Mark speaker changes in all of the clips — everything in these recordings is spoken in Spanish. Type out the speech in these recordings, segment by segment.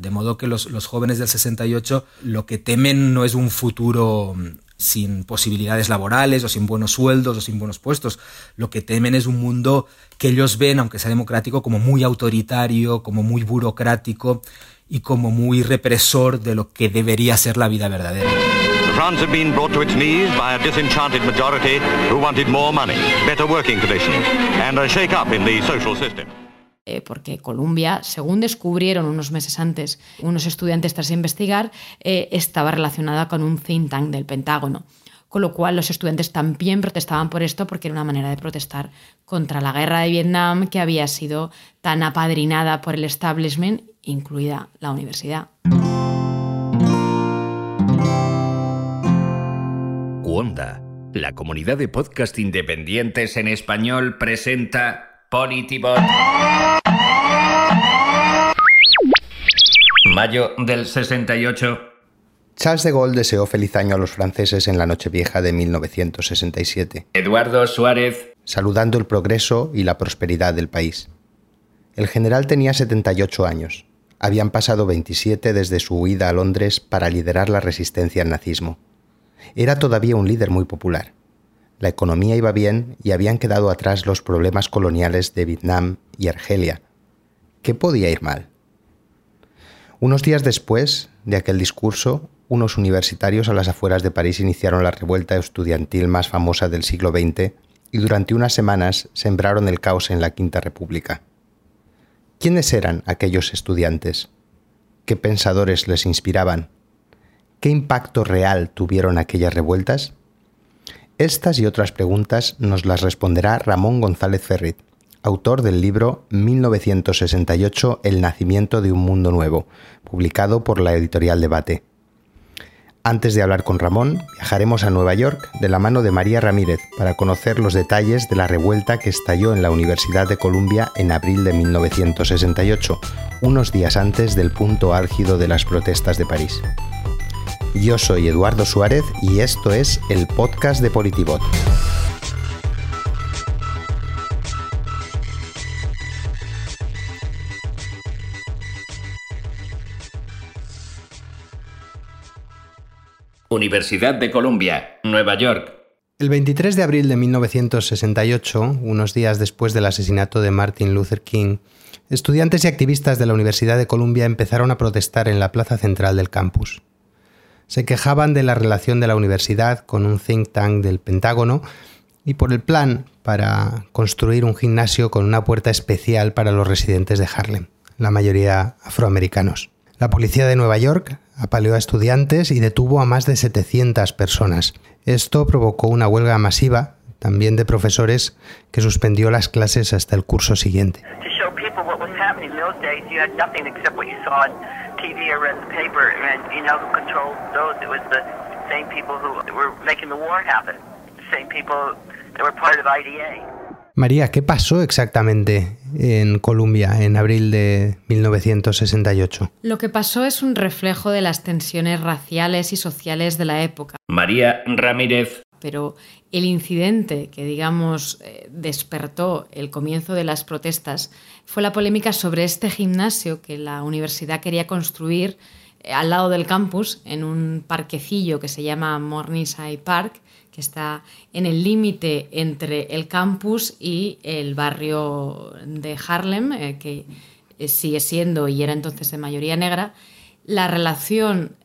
Speaker 1: De modo que los, jóvenes del 68 lo que temen no es un futuro mm, sin posibilidades laborales o sin buenos sueldos o sin buenos puestos. Lo que temen es un mundo que ellos ven, aunque sea democrático, como muy autoritario, como muy burocrático y como muy represor de lo que debería ser la vida verdadera. France had been brought to its knees by a disenchanted majority who wanted more money, better working conditions, and a shake-up in the social system.
Speaker 2: Eh, porque Colombia, según descubrieron unos meses antes unos estudiantes tras investigar, eh, estaba relacionada con un think tank del Pentágono. Con lo cual los estudiantes también protestaban por esto porque era una manera de protestar contra la guerra de Vietnam que había sido tan apadrinada por el establishment, incluida la universidad.
Speaker 3: Cuonda, la comunidad de podcast independientes en español, presenta Politibot. Mayo del 68.
Speaker 4: Charles de Gaulle deseó feliz año a los franceses en la Nochevieja de 1967.
Speaker 3: Eduardo Suárez.
Speaker 4: Saludando el progreso y la prosperidad del país. El general tenía 78 años. Habían pasado 27 desde su huida a Londres para liderar la resistencia al nazismo. Era todavía un líder muy popular. La economía iba bien y habían quedado atrás los problemas coloniales de Vietnam y Argelia. ¿Qué podía ir mal? Unos días después de aquel discurso, unos universitarios a las afueras de París iniciaron la revuelta estudiantil más famosa del siglo XX y durante unas semanas sembraron el caos en la Quinta República. ¿Quiénes eran aquellos estudiantes? ¿Qué pensadores les inspiraban? ¿Qué impacto real tuvieron aquellas revueltas? Estas y otras preguntas nos las responderá Ramón González Ferrit, autor del libro 1968 El nacimiento de un mundo nuevo, publicado por la editorial Debate. Antes de hablar con Ramón, viajaremos a Nueva York de la mano de María Ramírez para conocer los detalles de la revuelta que estalló en la Universidad de Columbia en abril de 1968, unos días antes del punto álgido de las protestas de París. Yo soy Eduardo Suárez y esto es el podcast de Politibot.
Speaker 3: Universidad de Columbia, Nueva York.
Speaker 4: El 23 de abril de 1968, unos días después del asesinato de Martin Luther King, estudiantes y activistas de la Universidad de Columbia empezaron a protestar en la plaza central del campus se quejaban de la relación de la universidad con un think tank del Pentágono y por el plan para construir un gimnasio con una puerta especial para los residentes de Harlem, la mayoría afroamericanos. La policía de Nueva York apaleó a estudiantes y detuvo a más de 700 personas. Esto provocó una huelga masiva, también de profesores, que suspendió las clases hasta el curso siguiente. María, ¿qué pasó exactamente en Colombia en abril de 1968?
Speaker 2: Lo que pasó es un reflejo de las tensiones raciales y sociales de la época.
Speaker 3: María Ramírez
Speaker 2: pero el incidente que, digamos, eh, despertó el comienzo de las protestas fue la polémica sobre este gimnasio que la universidad quería construir eh, al lado del campus, en un parquecillo que se llama Morningside Park, está en el límite entre el campus y el barrio de Harlem, eh, que sigue siendo y era entonces de mayoría negra. La relación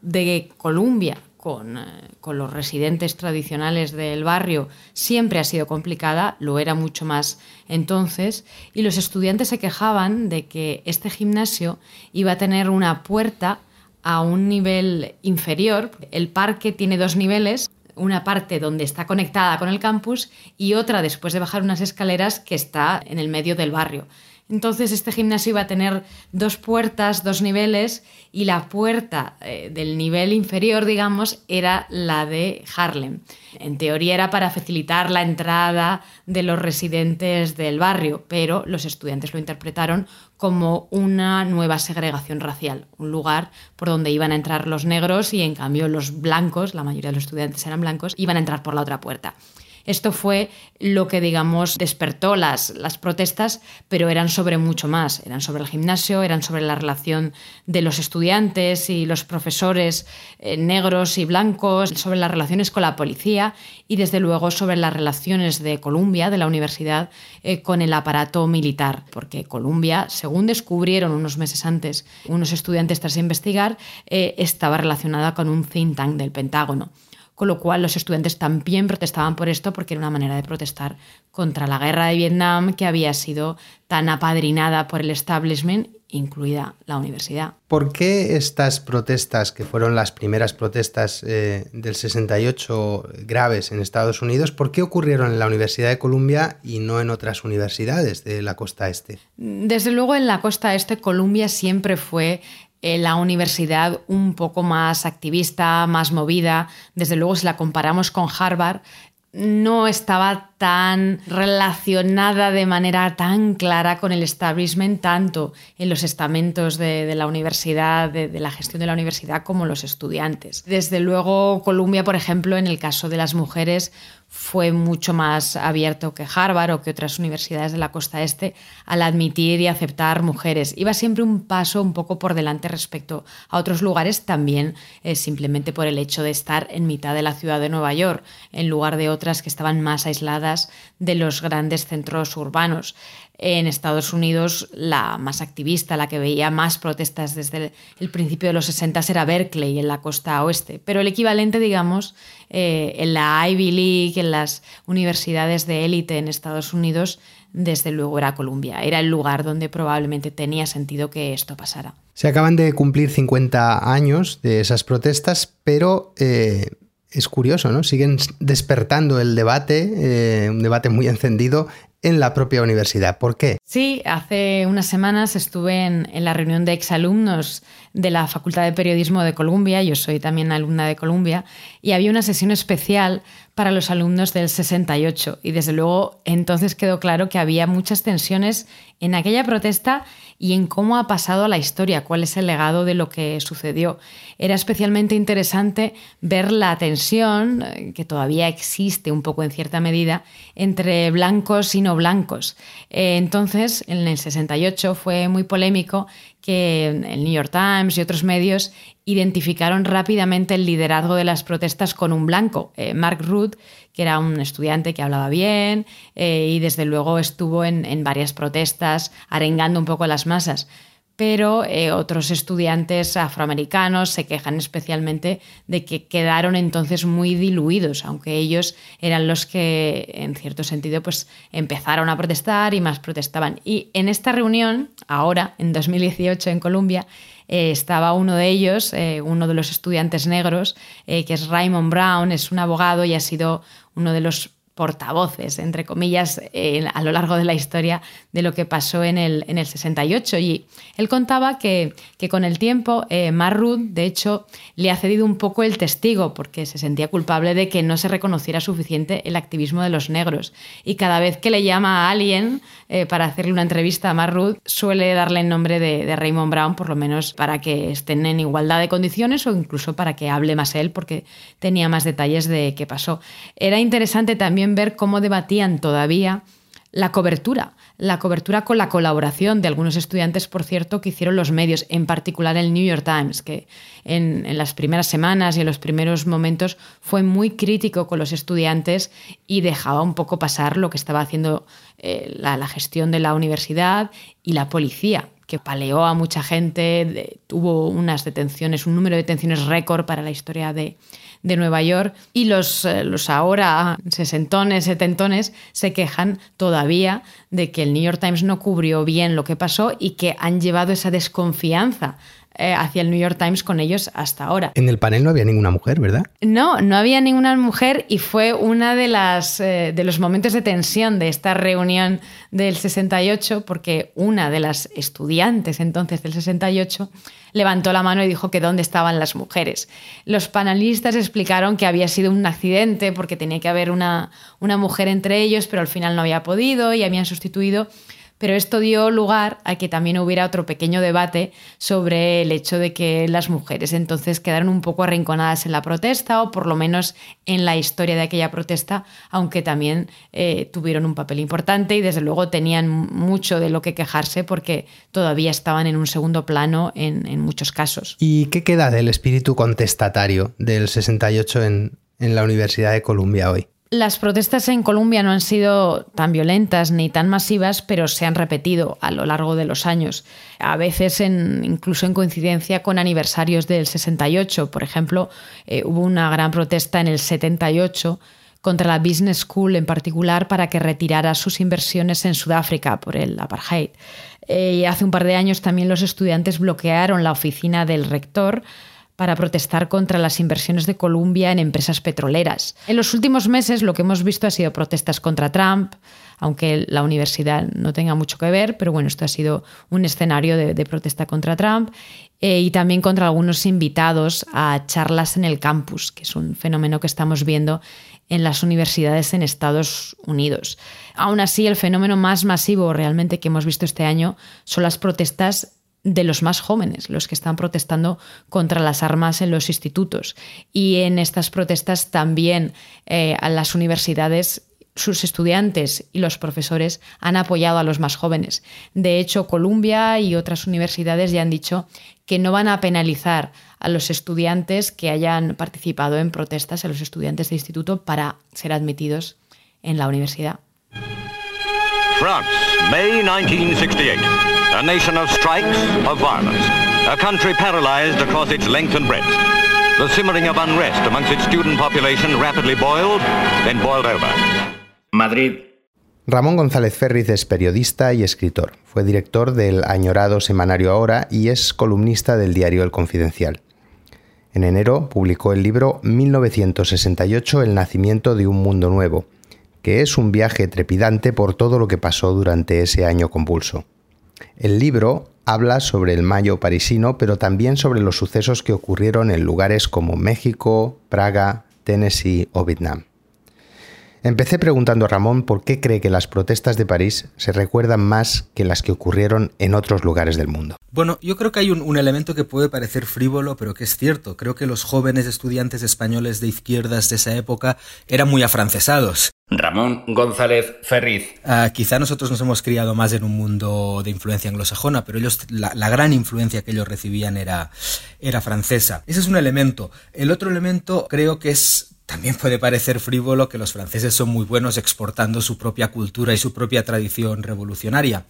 Speaker 2: de Columbia eh, con, los residentes tradicionales del barrio siempre ha sido complicada, lo era mucho más entonces, y los estudiantes se quejaban de que este gimnasio iba a tener una puerta a un nivel inferior. El parque tiene dos niveles, una parte donde está conectada con el campus y otra después de bajar unas escaleras que está en el medio del barrio. Entonces este gimnasio iba a tener dos puertas, dos niveles, y la puerta eh, del nivel inferior, digamos, era la de Harlem. En teoría era para facilitar la entrada de los residentes del barrio, pero los estudiantes lo interpretaron como una nueva segregación racial, un lugar por donde iban a entrar los negros y en cambio los blancos, la mayoría de los estudiantes eran blancos, iban a entrar por la otra puerta. Esto fue lo que, digamos, despertó las, las protestas, pero eran sobre mucho más. Eran sobre el gimnasio, eran sobre la relación de los estudiantes y los profesores eh, negros y blancos, sobre las relaciones con la policía y, desde luego, sobre las relaciones de Columbia, de la universidad, eh, con el aparato militar. Porque Columbia, según descubrieron unos meses antes unos estudiantes tras investigar, eh, estaba relacionada con un think tank del Pentágono con lo cual los estudiantes también protestaban por esto porque era una manera de protestar contra la guerra de Vietnam que había sido tan apadrinada por el establishment, incluida la universidad.
Speaker 4: ¿Por qué estas protestas, que fueron las primeras protestas eh, del 68 graves en Estados Unidos, por qué ocurrieron en la Universidad de Columbia y no en otras universidades de la costa este?
Speaker 2: Desde luego en la costa este Columbia siempre fue la universidad un poco más activista, más movida. Desde luego, si la comparamos con Harvard, no estaba tan relacionada de manera tan clara con el establishment, tanto en los estamentos de, la universidad, de, la gestión de la universidad, como los estudiantes. Desde luego, Columbia, por ejemplo, en el caso de las mujeres, fue mucho más abierto que Harvard o que otras universidades de la costa este al admitir y aceptar mujeres. Iba siempre un paso un poco por delante respecto a otros lugares, también eh, simplemente por el hecho de estar en mitad de la ciudad de Nueva York, en lugar de otras que estaban más aisladas de los grandes centros urbanos. En Estados Unidos, la más activista, la que veía más protestas desde el principio de los 60 era Berkeley, en la costa oeste. Pero el equivalente, digamos, eh, en la Ivy League, en las universidades de élite en Estados Unidos, desde luego era Columbia. Era el lugar donde probablemente tenía sentido que esto pasara.
Speaker 4: Se acaban de cumplir 50 años de esas protestas, pero eh, es curioso, ¿no? Siguen despertando el debate, eh, un debate muy encendido en la propia universidad. ¿Por qué?
Speaker 2: Sí, hace unas semanas estuve en, la reunión de exalumnos de la Facultad de Periodismo de Columbia, yo soy también alumna de Columbia, y había una sesión especial para los alumnos del 68. Y desde luego entonces quedó claro que había muchas tensiones en aquella protesta y en cómo ha pasado a la historia, cuál es el legado de lo que sucedió. Era especialmente interesante ver la tensión, eh, que todavía existe un poco en cierta medida, entre blancos y no blancos. Eh, entonces, en el 68 fue muy polémico que el New York Times y otros medios identificaron rápidamente el liderazgo de las protestas con un blanco, eh, Mark Ruth, que era un estudiante que hablaba bien eh, y desde luego estuvo en, varias protestas arengando un poco a las masas. Pero eh, otros estudiantes afroamericanos se quejan especialmente de que quedaron entonces muy diluidos, aunque ellos eran los que, en cierto sentido, pues empezaron a protestar y más protestaban. Y en esta reunión, ahora, en 2018 en Colombia, eh, estaba uno de ellos, eh, uno de los estudiantes negros, que es Raymond Brown, es un abogado y ha sido uno de los portavoces, entre comillas, a lo largo de la historia de lo que pasó en el, en el 68. Y él contaba que, que con el tiempo eh, de hecho, le ha cedido un poco el testigo porque se sentía culpable de que no se reconociera suficiente el activismo de los negros. Y cada vez que le llama a alguien eh, para hacerle una entrevista a Marrud, suele darle el nombre de, de Raymond Brown, por lo menos para que estén en igualdad de condiciones o incluso para que hable más él porque tenía más detalles de qué pasó. Era interesante también ver cómo debatían todavía la cobertura, la cobertura con la colaboración de algunos estudiantes, por cierto, que hicieron los medios, en particular el New York Times, que en, las primeras semanas y en los primeros momentos fue muy crítico con los estudiantes y dejaba un poco pasar lo que estaba haciendo eh, la, gestión de la universidad y la policía, que paleó a mucha gente, tuvo unas detenciones, un número de detenciones récord para la historia de, de Nueva York y los, eh, los ahora sesentones, setentones se quejan todavía de que el New York Times no cubrió bien lo que pasó y que han llevado esa desconfianza eh, hacia el New York Times con ellos hasta ahora.
Speaker 4: En el panel no había ninguna mujer, ¿verdad?
Speaker 2: No, no había ninguna mujer y fue uno de, las, eh, de los momentos de tensión de esta reunión del 68 porque una de las estudiantes entonces del 68 levantó la mano y dijo que dónde estaban las mujeres. Los panelistas explicaron que había sido un accidente porque tenía que haber una, una mujer entre ellos, pero al final no había podido y habían sustituido Pero esto dio lugar a que también hubiera otro pequeño debate sobre el hecho de que las mujeres entonces quedaron un poco arrinconadas en la protesta o por lo menos en la historia de aquella protesta, aunque también eh, tuvieron un papel importante y desde luego tenían mucho de lo que quejarse porque todavía estaban en un segundo plano en, muchos casos.
Speaker 4: ¿Y qué queda del espíritu contestatario del 68 en, en la Universidad de Columbia hoy?
Speaker 2: Las protestas en Colombia no han sido tan violentas ni tan masivas, pero se han repetido a lo largo de los años, a veces incluso en coincidencia con aniversarios del 68. Por ejemplo, eh, hubo una gran protesta en el 78 contra la Business School en particular para que retirara sus inversiones en Sudáfrica por el apartheid. Eh, hace un par de años también los estudiantes bloquearon la oficina del rector para protestar contra las inversiones de Colombia en empresas petroleras. En los últimos meses lo que hemos visto ha sido protestas contra Trump, aunque la universidad no tenga mucho que ver, pero bueno, esto ha sido un escenario de, protesta contra Trump eh, y también contra algunos invitados a charlas en el campus, que es un fenómeno que estamos viendo en las universidades en Estados Unidos. Aún así, el fenómeno más masivo realmente que hemos visto este año son las protestas de los más jóvenes, los que están protestando contra las armas en los institutos. Y en estas protestas también eh, a las universidades sus estudiantes y los profesores han apoyado a los más jóvenes. De hecho, Columbia y otras universidades ya han dicho que no van a penalizar a los estudiantes que hayan participado en protestas, a los estudiantes de instituto, para ser admitidos en la universidad.
Speaker 5: May 1968. A nation of strikes, of violence. A country paralyzed across its length and breadth. The simmering of unrest amongst its student population rapidly boiled, then boiled over.
Speaker 3: Madrid.
Speaker 4: Ramón González Ferriz es periodista y escritor. Fue director del añorado semanario Ahora y es columnista del diario El Confidencial. En enero publicó el libro 1968 El nacimiento de un mundo nuevo, que es un viaje trepidante por todo lo que pasó durante ese año convulso. El libro habla sobre el mayo parisino, pero también sobre los sucesos que ocurrieron en lugares como México, Praga, Tennessee o Vietnam. Empecé preguntando a Ramón por qué cree que las protestas de París se recuerdan más que las que ocurrieron en otros lugares del mundo.
Speaker 1: Bueno, yo creo que hay un, elemento que puede parecer frívolo, pero que es cierto. Creo que los jóvenes estudiantes españoles de izquierdas de esa época eran muy afrancesados.
Speaker 3: Ramón González Ferriz.
Speaker 1: Ah, quizá nosotros nos hemos criado más en un mundo de influencia anglosajona, pero ellos, la, la, gran influencia que ellos recibían era, era francesa. Ese es un elemento. El otro elemento creo que es también puede parecer frívolo que los franceses son muy buenos exportando su propia cultura y su propia tradición revolucionaria.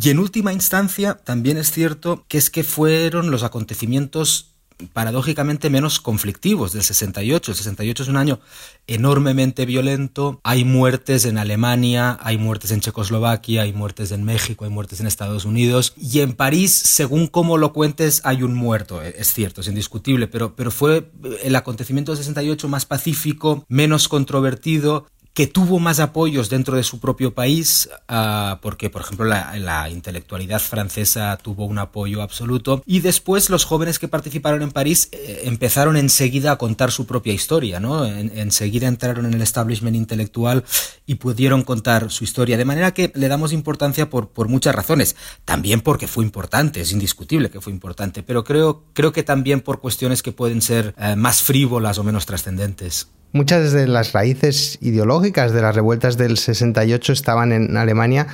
Speaker 1: Y en última instancia, también es cierto que es que fueron los acontecimientos paradójicamente menos conflictivos del 68. El 68 es un año enormemente violento. Hay muertes en Alemania, hay muertes en Checoslovaquia, hay muertes en México, hay muertes en Estados Unidos. Y en París, según cómo lo cuentes, hay un muerto. E, es cierto, es indiscutible, pero, pero fue el acontecimiento del 68 más pacífico, menos controvertido que tuvo más apoyos dentro de su propio país, uh, porque, por ejemplo, la, intelectualidad francesa tuvo un apoyo absoluto, y después los jóvenes que participaron en París eh, empezaron enseguida a contar su propia historia, ¿no? En, enseguida entraron en el establishment intelectual y pudieron contar su historia, de manera que le damos importancia por, por muchas razones, también porque fue importante, es indiscutible que fue importante, pero creo, creo que también por cuestiones que pueden ser uh, más frívolas o menos trascendentes.
Speaker 4: Muchas de las raíces ideológicas de las revueltas del 68 estaban en Alemania.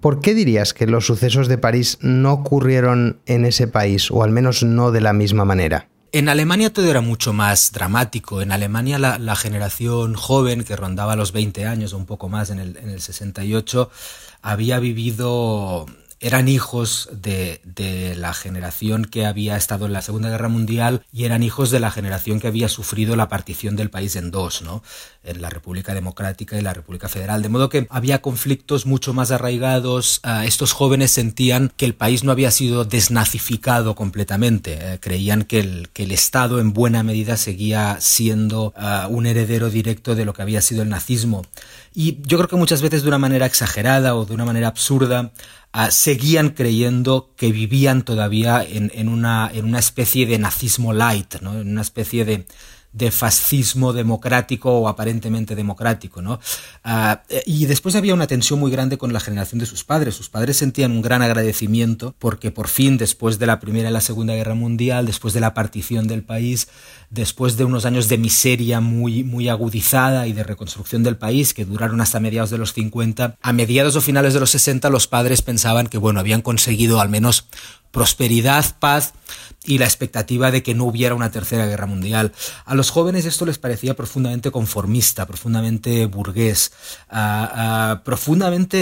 Speaker 4: ¿Por qué dirías que los sucesos de París no ocurrieron en ese país, o al menos no de la misma manera?
Speaker 1: En Alemania todo era mucho más dramático. En Alemania la, generación joven, que rondaba los 20 años o un poco más en el, en el 68, había vivido eran hijos de, de, la generación que había estado en la Segunda Guerra Mundial y eran hijos de la generación que había sufrido la partición del país en dos, ¿no? En la República Democrática y la República Federal. De modo que había conflictos mucho más arraigados. Uh, estos jóvenes sentían que el país no había sido desnazificado completamente. Uh, creían que el, que el Estado en buena medida seguía siendo uh, un heredero directo de lo que había sido el nazismo. Y yo creo que muchas veces de una manera exagerada o de una manera absurda uh, seguían creyendo que vivían todavía en, en, una, en una especie de nazismo light, ¿no? en una especie de, de fascismo democrático o aparentemente democrático. ¿no? Ah, y después había una tensión muy grande con la generación de sus padres. Sus padres sentían un gran agradecimiento porque por fin, después de la Primera y la Segunda Guerra Mundial, después de la partición del país, después de unos años de miseria muy, muy agudizada y de reconstrucción del país que duraron hasta mediados de los 50, a mediados o finales de los 60 los padres pensaban que bueno, habían conseguido al menos prosperidad, paz y la expectativa de que no hubiera una tercera guerra mundial. A los jóvenes esto les parecía profundamente conformista, profundamente burgués, profundamente,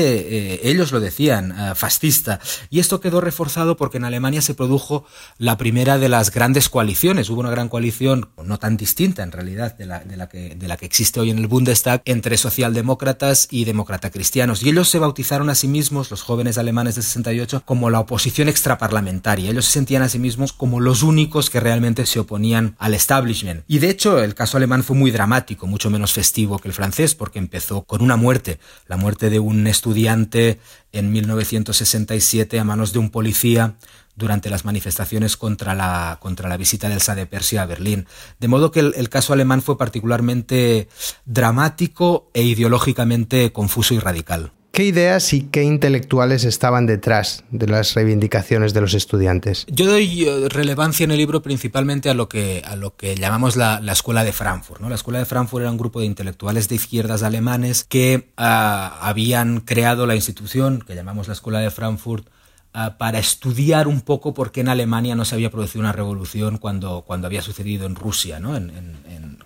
Speaker 1: eh, ellos lo decían, fascista. Y esto quedó reforzado porque en Alemania se produjo la primera de las grandes coaliciones. Hubo una gran coalición, no tan distinta en realidad de la, de la, que, de la que existe hoy en el Bundestag, entre socialdemócratas y demócrata cristianos. Y ellos se bautizaron a sí mismos, los jóvenes alemanes de 68, como la oposición extraparlamentaria. Ellos se sentían a sí mismos como los únicos que realmente se oponían al establishment. Y de hecho el caso alemán fue muy dramático, mucho menos festivo que el francés, porque empezó con una muerte, la muerte de un estudiante en 1967 a manos de un policía durante las manifestaciones contra la, contra la visita del Sa de Persia a Berlín. De modo que el, caso alemán fue particularmente dramático e ideológicamente confuso y radical.
Speaker 4: ¿Qué ideas y qué intelectuales estaban detrás de las reivindicaciones de los estudiantes?
Speaker 1: Yo doy eh, relevancia en el libro principalmente a lo que, a lo que llamamos la, Escuela de Frankfurt. ¿no? La Escuela de Frankfurt era un grupo de intelectuales de izquierdas alemanes que ah, habían creado la institución que llamamos la Escuela de Frankfurt ah, para estudiar un poco por qué en Alemania no se había producido una revolución cuando, cuando había sucedido en Rusia, ¿no? en,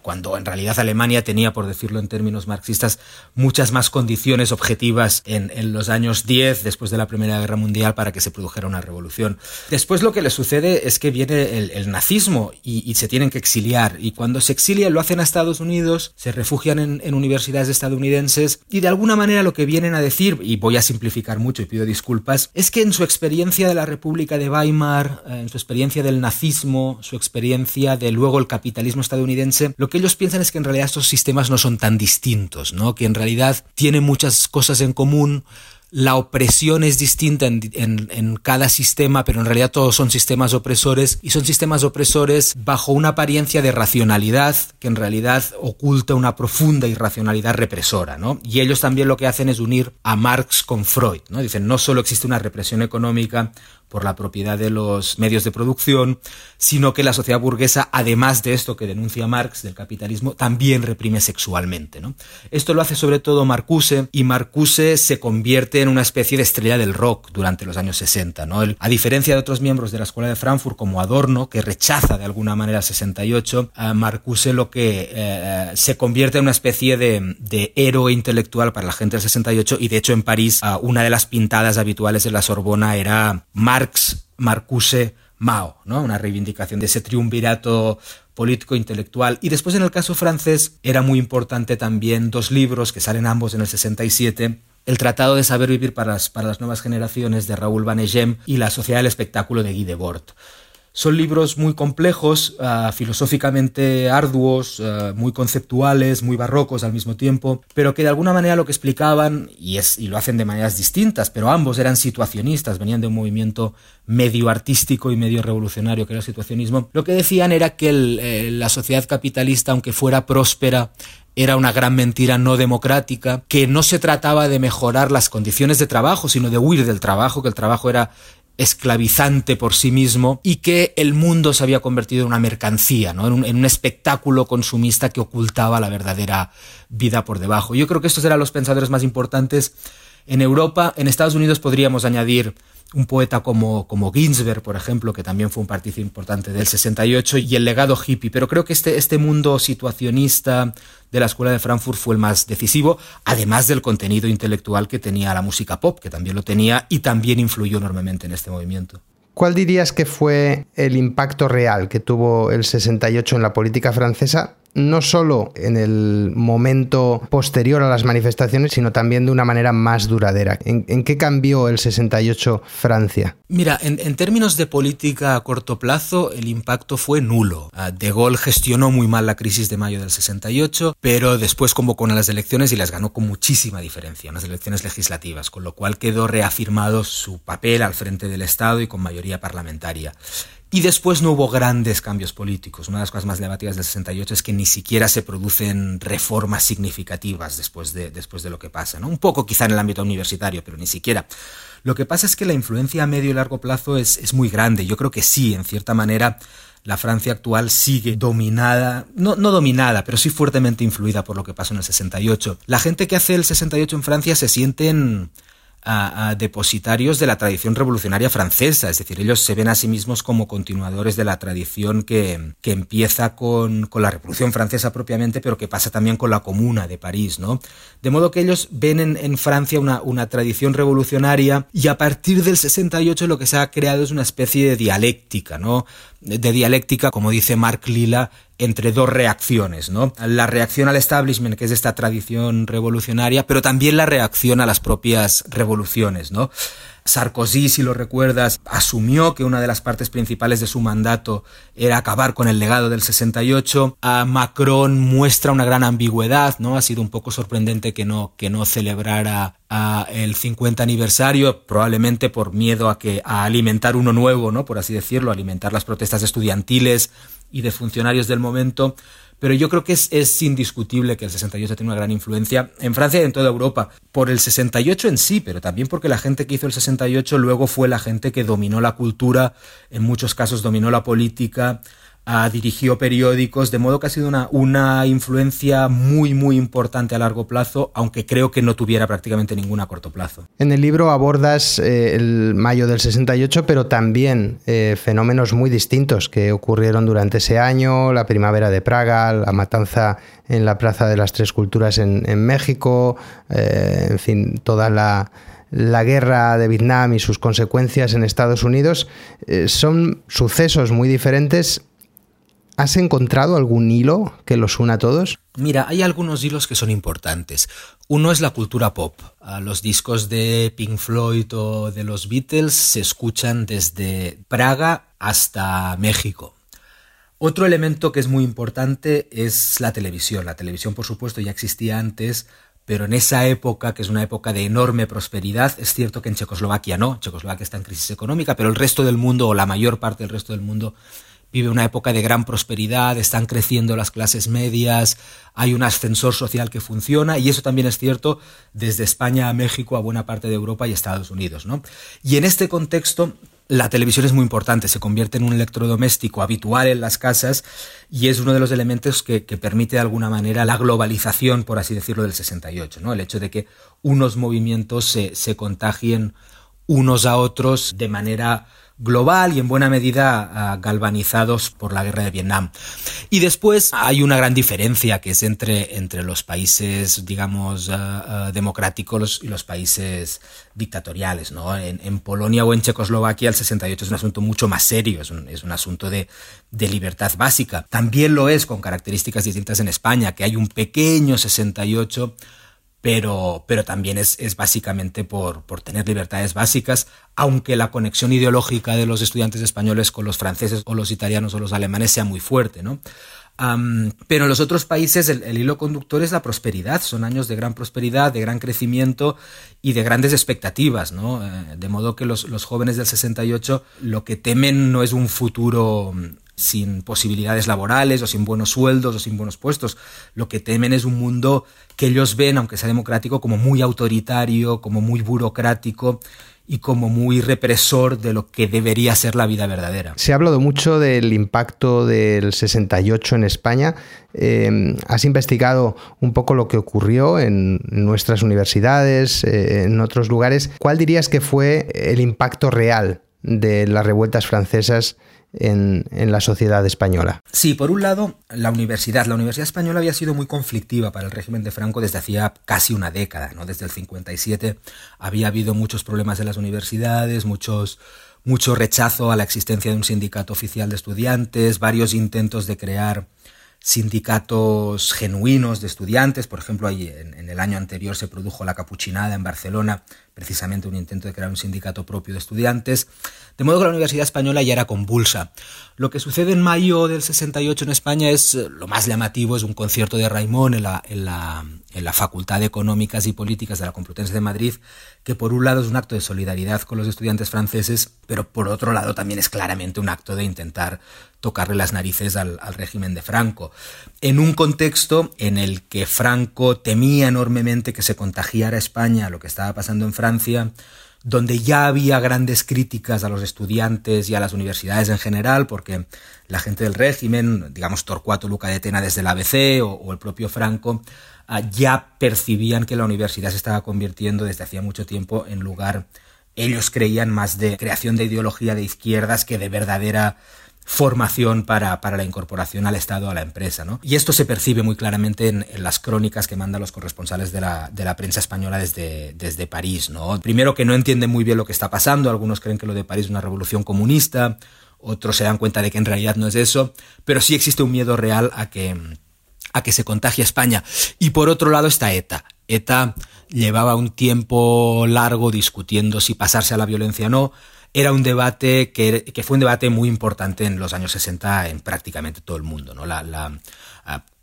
Speaker 1: cuando en realidad Alemania tenía, por decirlo en términos marxistas, muchas más condiciones objetivas en, los años 10, después de la Primera Guerra Mundial, para que se produjera una revolución. Después lo que le sucede es que viene el, nazismo y, se tienen que exiliar. Y cuando se exilian lo hacen a Estados Unidos, se refugian en, universidades estadounidenses y de alguna manera lo que vienen a decir, y voy a simplificar mucho y pido disculpas, es que en su experiencia de la República de Weimar, eh, en su experiencia del nazismo, su experiencia de luego el capitalismo estadounidense, lo que ellos piensan es que en realidad estos sistemas no son tan distintos, ¿no? que en realidad tienen muchas cosas en común, la opresión es distinta en, cada sistema, pero en realidad todos son sistemas opresores y son sistemas opresores bajo una apariencia de racionalidad que en realidad oculta una profunda irracionalidad represora. ¿no? Y ellos también lo que hacen es unir a Marx con Freud. ¿no? Dicen, no solo existe una represión económica, por la propiedad de los medios de producción, sino que la sociedad burguesa, además de esto que denuncia Marx del capitalismo, también reprime sexualmente. Esto lo hace sobre todo Marcuse, y Marcuse se convierte en una especie de estrella del rock durante los años 60. ¿no? a diferencia de otros miembros de la Escuela de Frankfurt, como Adorno, que rechaza de alguna manera el 68, a Marcuse lo que eh, se convierte en una especie de, de, héroe intelectual para la gente del 68, y de hecho en París una de las pintadas habituales en la Sorbona era Marx, Marcuse, Mao, ¿no? Una reivindicación de ese triunvirato político intelectual. Y después en el caso francés era muy importante también dos libros que salen ambos en el 67. El Tratado de Saber Vivir para las, Nuevas Generaciones de Raúl Vaneigem y La Sociedad del Espectáculo de Guy Debord. Son libros muy complejos, ah, filosóficamente arduos, ah, muy conceptuales, muy barrocos al mismo tiempo, pero que de alguna manera lo que explicaban, y, es, y lo hacen de maneras distintas, pero ambos eran situacionistas, venían de un movimiento medio artístico y medio revolucionario que era el situacionismo, lo que decían era que eh, la sociedad capitalista, aunque fuera próspera, era una gran mentira no democrática, que no se trataba de mejorar las condiciones de trabajo, sino de huir del trabajo, que el trabajo era esclavizante por sí mismo y que el mundo se había convertido en una mercancía, ¿no? en, un, en un espectáculo consumista que ocultaba la verdadera vida por debajo. Yo creo que estos eran los pensadores más importantes en Europa. En Estados Unidos podríamos añadir un poeta como, Ginsberg, por ejemplo, que también fue un partido importante del 68, y el legado hippie. Pero creo que este, este mundo situacionista de la Escuela de Frankfurt fue el más decisivo, además del contenido intelectual que tenía la música pop, que también lo tenía y también influyó enormemente en este movimiento.
Speaker 4: ¿Cuál dirías que fue el impacto real que tuvo el 68 en la política francesa no solo en el momento posterior a las manifestaciones, sino también de una manera más duradera. ¿En, qué cambió el 68 Francia?
Speaker 1: Mira, en, términos de política a corto plazo, el impacto fue nulo. Ah, de Gaulle gestionó muy mal la crisis de mayo del 68, pero después convocó a las elecciones y las ganó con muchísima diferencia, unas elecciones legislativas, con lo cual quedó reafirmado su papel al frente del Estado y con mayoría parlamentaria. Y después no hubo grandes cambios políticos. Una de las cosas más llamativas del 68 es que ni siquiera se producen reformas significativas después de, después de lo que pasa. ¿no? Un poco quizá en el ámbito universitario, pero ni siquiera. Lo que pasa es que la influencia a medio y largo plazo es, es muy grande. Yo creo que sí, en cierta manera, la Francia actual sigue dominada, no, no, dominada, pero sí fuertemente influida por lo que pasó en el 68. La gente que hace el 68 en Francia se sienten a, depositarios de la tradición revolucionaria francesa, es decir, ellos se ven a sí mismos como continuadores de la tradición que, que empieza con, con, la Revolución Francesa propiamente, pero que pasa también con la Comuna de París, ¿no? De modo que ellos ven en, Francia una, una, tradición revolucionaria y a partir del 68 lo que se ha creado es una especie de dialéctica, ¿no? de dialéctica, como dice Mark Lila, entre dos reacciones, ¿no? La reacción al establishment, que es esta tradición revolucionaria, pero también la reacción a las propias revoluciones, ¿no? Sarkozy, si lo recuerdas, asumió que una de las partes principales de su mandato era acabar con el legado del 68. A Macron muestra una gran ambigüedad, ¿no? Ha sido un poco sorprendente que no, que no celebrara el 50 aniversario, probablemente por miedo a que a alimentar uno nuevo, ¿no? Por así decirlo, alimentar las protestas estudiantiles y de funcionarios del momento pero yo creo que es, indiscutible que el 68 tiene una gran influencia en Francia y en toda Europa, por el 68 en sí, pero también porque la gente que hizo el 68 luego fue la gente que dominó la cultura, en muchos casos dominó la política, dirigió periódicos, de modo que ha sido una, una influencia muy, muy importante a largo plazo, aunque creo que no tuviera prácticamente ninguna a corto plazo.
Speaker 4: En el libro abordas eh, el mayo del 68, pero también eh, fenómenos muy distintos que ocurrieron durante ese año, la primavera de Praga, la matanza en la Plaza de las Tres Culturas en, México, eh, en fin, toda la la guerra de Vietnam y sus consecuencias en Estados Unidos, son sucesos muy diferentes ¿Has encontrado algún hilo que los una a todos?
Speaker 1: Mira, hay algunos hilos que son importantes. Uno es la cultura pop. Los discos de Pink Floyd o de los Beatles se escuchan desde Praga hasta México. Otro elemento que es muy importante es la televisión. La televisión, por supuesto, ya existía antes, pero en esa época, que es una época de enorme prosperidad, es cierto que en Checoslovaquia no, Checoslovaquia está en crisis económica, pero el resto del mundo, o la mayor parte del resto del mundo, vive una época de gran prosperidad, están creciendo las clases medias, hay un ascensor social que funciona y eso también es cierto desde España a México, a buena parte de Europa y Estados Unidos. ¿no? Y en este contexto la televisión es muy importante, se convierte en un electrodoméstico habitual en las casas y es uno de los elementos que, permite de alguna manera la globalización, por así decirlo, del 68, ¿no? El hecho de que unos movimientos se, se contagien unos a otros de manera global y en buena medida ah, galvanizados por la guerra de Vietnam. Y después hay una gran diferencia que es entre, entre los países, digamos, ah, ah, democráticos y los países dictatoriales. ¿no? En, Polonia o en Checoslovaquia el 68 es un asunto mucho más serio, es un, es un asunto de, de libertad básica. También lo es con características distintas en España, que hay un pequeño 68 pero, pero también es, es básicamente por, por, tener libertades básicas, aunque la conexión ideológica de los estudiantes españoles con los franceses o los italianos o los alemanes sea muy fuerte, ¿no? pero en los otros países el, hilo conductor es la prosperidad, son años de gran prosperidad, de gran crecimiento y de grandes expectativas, ¿no? Eh, de modo que los, los jóvenes del 68 lo que temen no es un futuro sin posibilidades laborales o sin buenos sueldos o sin buenos puestos. Lo que temen es un mundo que ellos ven, aunque sea democrático, como muy autoritario, como muy burocrático y como muy represor de lo que debería ser la vida verdadera.
Speaker 4: Se ha hablado mucho del impacto del 68 en España. Eh, has investigado un poco lo que ocurrió en nuestras universidades, eh, en otros lugares. ¿Cuál dirías que fue el impacto real de las revueltas francesas en, la sociedad española.
Speaker 1: Sí, por un lado, la universidad. La universidad española había sido muy conflictiva para el régimen de Franco desde hacía casi una década, ¿no? Desde el 57 había habido muchos problemas en las universidades, muchos mucho rechazo a la existencia de un sindicato oficial de estudiantes, varios intentos de crear sindicatos genuinos de estudiantes. Por ejemplo, en, el año anterior se produjo la capuchinada en Barcelona, precisamente un intento de crear un sindicato propio de estudiantes, de modo que la Universidad Española ya era convulsa. Lo que sucede en mayo del 68 en España es eh, lo más llamativo, es un concierto de Raimón en la, en la, en la Facultad de Económicas y Políticas de la Complutense de Madrid, que por un lado es un acto de solidaridad con los estudiantes franceses, pero por otro lado también es claramente un acto de intentar tocarle las narices al, régimen de Franco, en un contexto en el que Franco temía enormemente que se contagiara España lo que estaba pasando en Francia, donde ya había grandes críticas a los estudiantes y a las universidades en general, porque la gente del régimen, digamos Torcuato Luca de Tena desde la ABC o, el propio Franco, uh, ya percibían que la universidad se estaba convirtiendo desde hacía mucho tiempo en lugar, ellos creían más de creación de ideología de izquierdas que de verdadera formación para, para, la incorporación al Estado, a la empresa. ¿no? Y esto se percibe muy claramente en, las crónicas que mandan los corresponsales de la, de la prensa española desde, desde París. ¿no? Primero que no entienden muy bien lo que está pasando, algunos creen que lo de París es una revolución comunista, otros se dan cuenta de que en realidad no es eso, pero sí existe un miedo real a que, a que se contagie España. Y por otro lado está ETA. ETA llevaba un tiempo largo discutiendo si pasarse a la violencia o no, era un debate que, que, fue un debate muy importante en los años 60 en prácticamente todo el mundo. ¿no? La, la,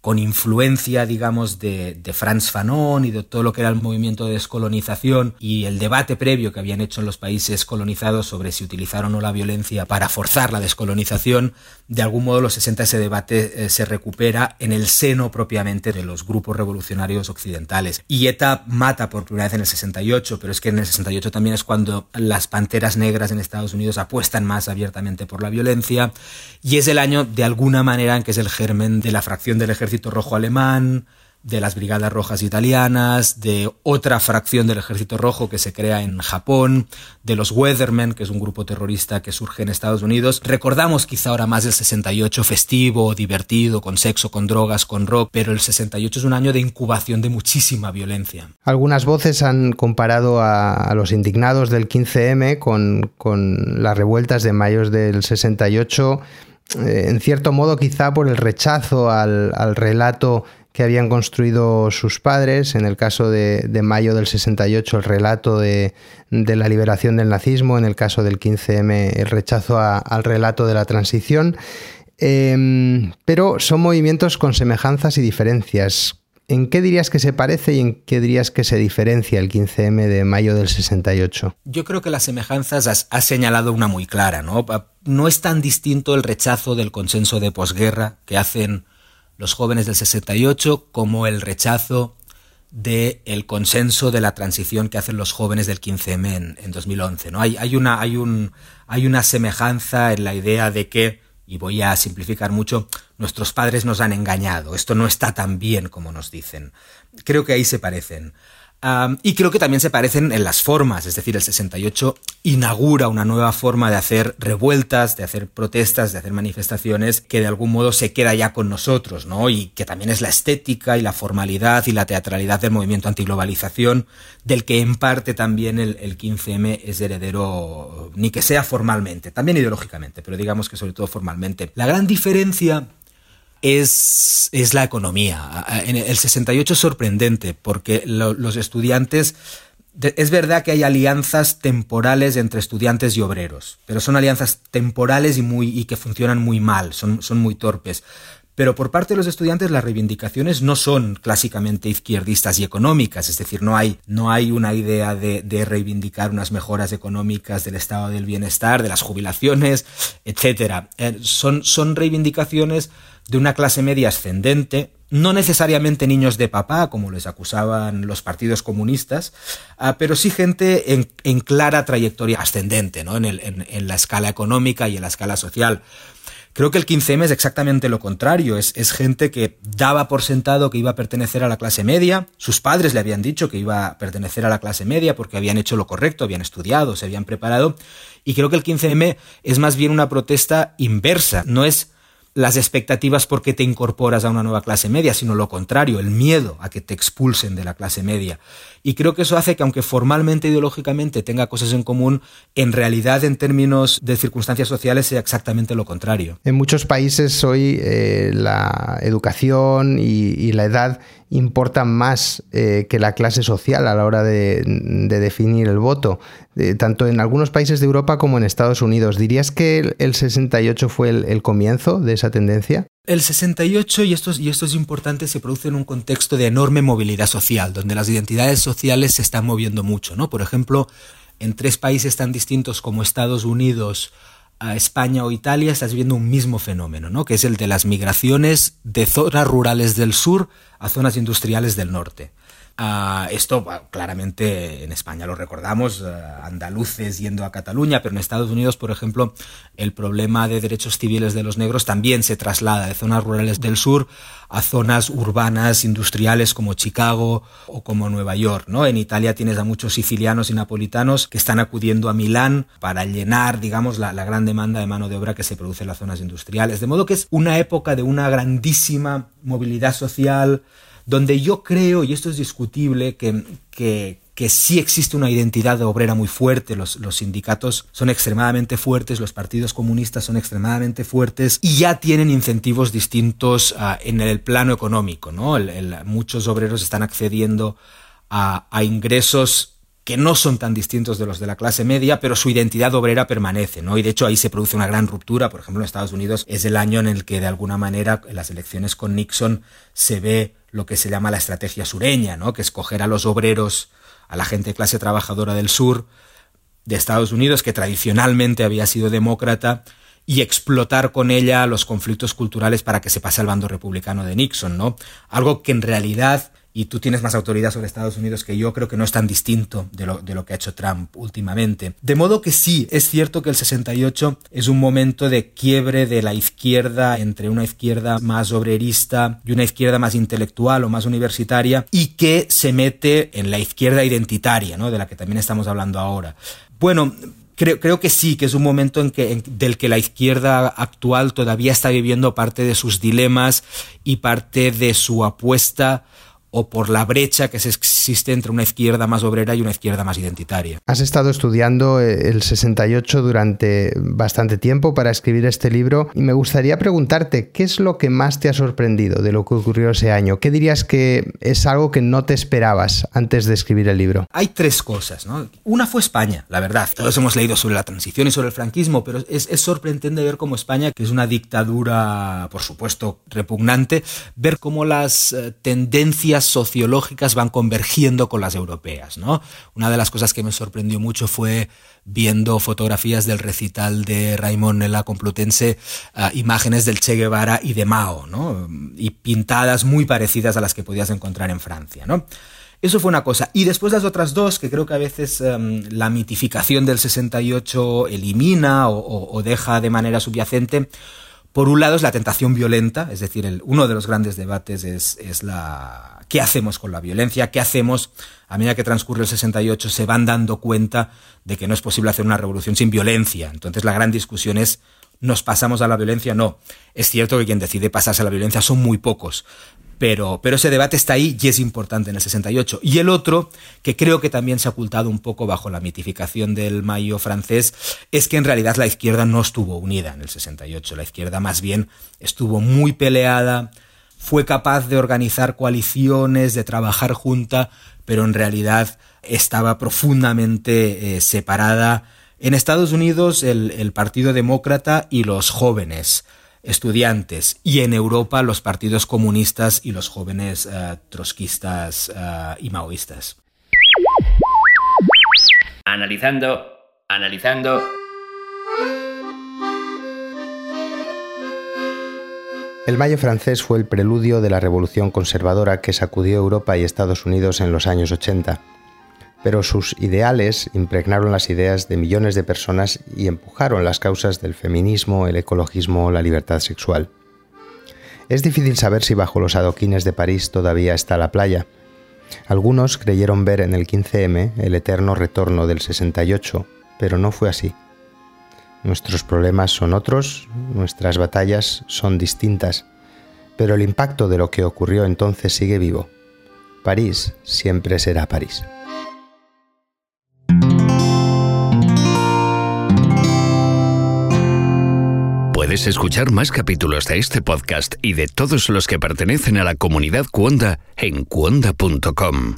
Speaker 1: con influencia, digamos, de, de, Franz Fanon y de todo lo que era el movimiento de descolonización y el debate previo que habían hecho en los países colonizados sobre si utilizar o no la violencia para forzar la descolonización, de algún modo los 60 ese debate eh, se recupera en el seno propiamente de los grupos revolucionarios occidentales. Y ETA mata por primera vez en el 68, pero es que en el 68 también es cuando las panteras negras en Estados Unidos apuestan más abiertamente por la violencia y es el año de alguna manera en que es el germen de la fracción del ejército ejército rojo alemán, de las Brigadas Rojas Italianas, de otra fracción del Ejército Rojo que se crea en Japón, de los Weathermen, que es un grupo terrorista que surge en Estados Unidos. Recordamos quizá ahora más el 68 festivo, divertido, con sexo, con drogas, con rock, pero el 68 es un año de incubación de muchísima violencia.
Speaker 4: Algunas voces han comparado a, los indignados del 15M con, con las revueltas de mayo del 68 eh, en cierto modo quizá por el rechazo al, al, relato que habían construido sus padres, en el caso de, de mayo del 68 el relato de, de, la liberación del nazismo, en el caso del 15M el rechazo al relato de la transición, eh, pero son movimientos con semejanzas y diferencias. ¿En qué dirías que se parece y en qué dirías que se diferencia el 15M de mayo del 68?
Speaker 1: Yo creo que las semejanzas has, has señalado una muy clara, ¿no? No es tan distinto el rechazo del consenso de posguerra que hacen los jóvenes del 68 como el rechazo del el consenso de la transición que hacen los jóvenes del 15M en, en 2011. ¿no? Hay, una, hay, hay una semejanza en la idea de que y voy a simplificar mucho, nuestros padres nos han engañado, esto no está tan bien como nos dicen. Creo que ahí se parecen. Y creo que también se parecen en las formas, es decir, el 68 inaugura una nueva forma de hacer revueltas, de hacer protestas, de hacer manifestaciones que de algún modo se queda ya con nosotros, ¿no? Y que también es la estética y la formalidad y la teatralidad del movimiento antiglobalización, del que en parte también el 15M es heredero, ni que sea formalmente, también ideológicamente, pero digamos que sobre todo formalmente. La gran diferencia es, es la economía. En el 68 es sorprendente porque lo, los estudiantes es verdad que hay alianzas temporales entre estudiantes y obreros, pero son alianzas temporales y, muy, y que funcionan muy mal, son, son muy torpes. Pero por parte de los estudiantes las reivindicaciones no son clásicamente izquierdistas y económicas, es decir, no hay, no hay una idea de, de reivindicar unas mejoras económicas del estado del bienestar, de las jubilaciones, etc. Eh, son, son reivindicaciones de una clase media ascendente, no necesariamente niños de papá, como les acusaban los partidos comunistas, uh, pero sí gente en, en, clara trayectoria ascendente, ¿no? En, el, en, la escala económica y en la escala social. Creo que el 15M es exactamente lo contrario, es, es, gente que daba por sentado que iba a pertenecer a la clase media, sus padres le habían dicho que iba a pertenecer a la clase media porque habían hecho lo correcto, habían estudiado, se habían preparado, y creo que el 15M es más bien una protesta inversa, no es las expectativas porque te incorporas a una nueva clase media, sino lo contrario, el miedo a que te expulsen de la clase media. Y creo que eso hace que aunque formalmente, ideológicamente tenga cosas en común, en realidad en términos de circunstancias sociales sea exactamente lo contrario.
Speaker 4: En muchos países hoy eh, la educación y, y, la edad importan más eh, que la clase social a la hora de, definir el voto, eh, tanto en algunos países de Europa como en Estados Unidos. ¿Dirías que el, 68 fue el, comienzo de esa tendencia?
Speaker 1: El 68, y esto, y esto es importante, se produce en un contexto de enorme movilidad social, donde las identidades sociales se están moviendo mucho. ¿no? Por ejemplo, en tres países tan distintos como Estados Unidos, a España o Italia estás viendo un mismo fenómeno, ¿no? que es el de las migraciones de zonas rurales del sur a zonas industriales del norte. Ah, esto claramente en España lo recordamos, ah, andaluces yendo a Cataluña, pero en Estados Unidos, por ejemplo, el problema de derechos civiles de los negros también se traslada de zonas rurales del sur a zonas urbanas, industriales como Chicago o como Nueva York. ¿no? En Italia tienes a muchos sicilianos y napolitanos que están acudiendo a Milán para llenar, digamos, la gran demanda de mano de obra que se produce en las zonas industriales. De modo que es una época de una grandísima movilidad social, donde yo creo, y esto es discutible, que, que, que sí existe una identidad obrera muy fuerte, los, los, sindicatos son extremadamente fuertes, los partidos comunistas son extremadamente fuertes y ya tienen incentivos distintos uh, en el plano económico. ¿no? Muchos obreros están accediendo a, a, ingresos que no son tan distintos de los de la clase media, pero su identidad obrera permanece, ¿no? Y de hecho ahí se produce una gran ruptura. Por ejemplo, en Estados Unidos es el año en el que de alguna manera las elecciones con Nixon se ve lo que se llama la estrategia sureña, ¿no? que es coger a los obreros, a la gente clase trabajadora del sur de Estados Unidos, que tradicionalmente había sido demócrata, y explotar con ella los conflictos culturales para que se pase al bando republicano de Nixon, ¿no? Algo que en realidad y tú tienes más autoridad sobre Estados Unidos que yo, creo que no es tan distinto de lo, de lo que ha hecho Trump últimamente. De modo que sí, es cierto que el 68 es un momento de quiebre de la izquierda entre una izquierda más obrerista y una izquierda más intelectual o más universitaria y que se mete en la izquierda identitaria, ¿no? de la que también estamos hablando ahora. Bueno, Creo, creo, que sí, que es un momento en que, del que la izquierda actual todavía está viviendo parte de sus dilemas y parte de su apuesta o por la brecha que existe entre una izquierda más obrera y una izquierda más identitaria.
Speaker 4: Has estado estudiando eh, el 68 durante bastante tiempo para escribir este libro y me gustaría preguntarte qué es lo que más te ha sorprendido de lo que ocurrió ese año. ¿Qué dirías que es algo que no te esperabas antes de escribir el libro?
Speaker 1: Hay tres cosas, ¿no? Una fue España, la verdad. Todos hemos leído sobre la transición y sobre el franquismo, pero es, es sorprendente ver cómo España, que es una dictadura, por supuesto, repugnante, ver cómo las eh, sociológicas van convergiendo con las europeas. ¿no? Una de las cosas que me sorprendió mucho fue viendo fotografías del recital de Raimón en la Complutense, uh, imágenes del Che Guevara y de Mao, ¿no? y pintadas muy parecidas a las que podías encontrar en Francia. ¿no? Eso fue una cosa. Y después las otras dos, que creo que a veces um, la mitificación del 68 elimina o, deja de manera subyacente, por un lado es la tentación violenta, es decir, uno de los grandes debates es, es la ¿Qué hacemos con la violencia? ¿Qué hacemos a medida que transcurre el 68? Se van dando cuenta de que no es posible hacer una revolución sin violencia. Entonces la gran discusión es, ¿nos pasamos a la violencia? No. Es cierto que quien decide pasarse a la violencia son muy pocos. Pero, pero ese debate está ahí y es importante en el 68. Y el otro, que creo que también se ha ocultado un poco bajo la mitificación del mayo francés, es que en realidad la izquierda no estuvo unida en el 68. La izquierda más bien estuvo muy peleada, fue capaz de organizar coaliciones, de trabajar junta, pero en realidad estaba profundamente eh, separada. En Estados Unidos el, Partido Demócrata y los jóvenes estudiantes y en Europa los partidos comunistas y los jóvenes uh, trotskistas uh, y maoístas.
Speaker 3: Analizando, analizando.
Speaker 4: El Mayo francés fue el preludio de la revolución conservadora que sacudió Europa y Estados Unidos en los años 80, pero sus ideales impregnaron las ideas de millones de personas y empujaron las causas del feminismo, el ecologismo o la libertad sexual. Es difícil saber si bajo los adoquines de París todavía está la playa. Algunos creyeron ver en el 15M el eterno retorno del 68, pero no fue así. Nuestros problemas son otros, nuestras batallas son distintas, pero el impacto de lo que ocurrió entonces sigue vivo. París siempre será París.
Speaker 3: Puedes escuchar más capítulos de este podcast y de todos los que pertenecen a la comunidad Cuonda en cuonda.com.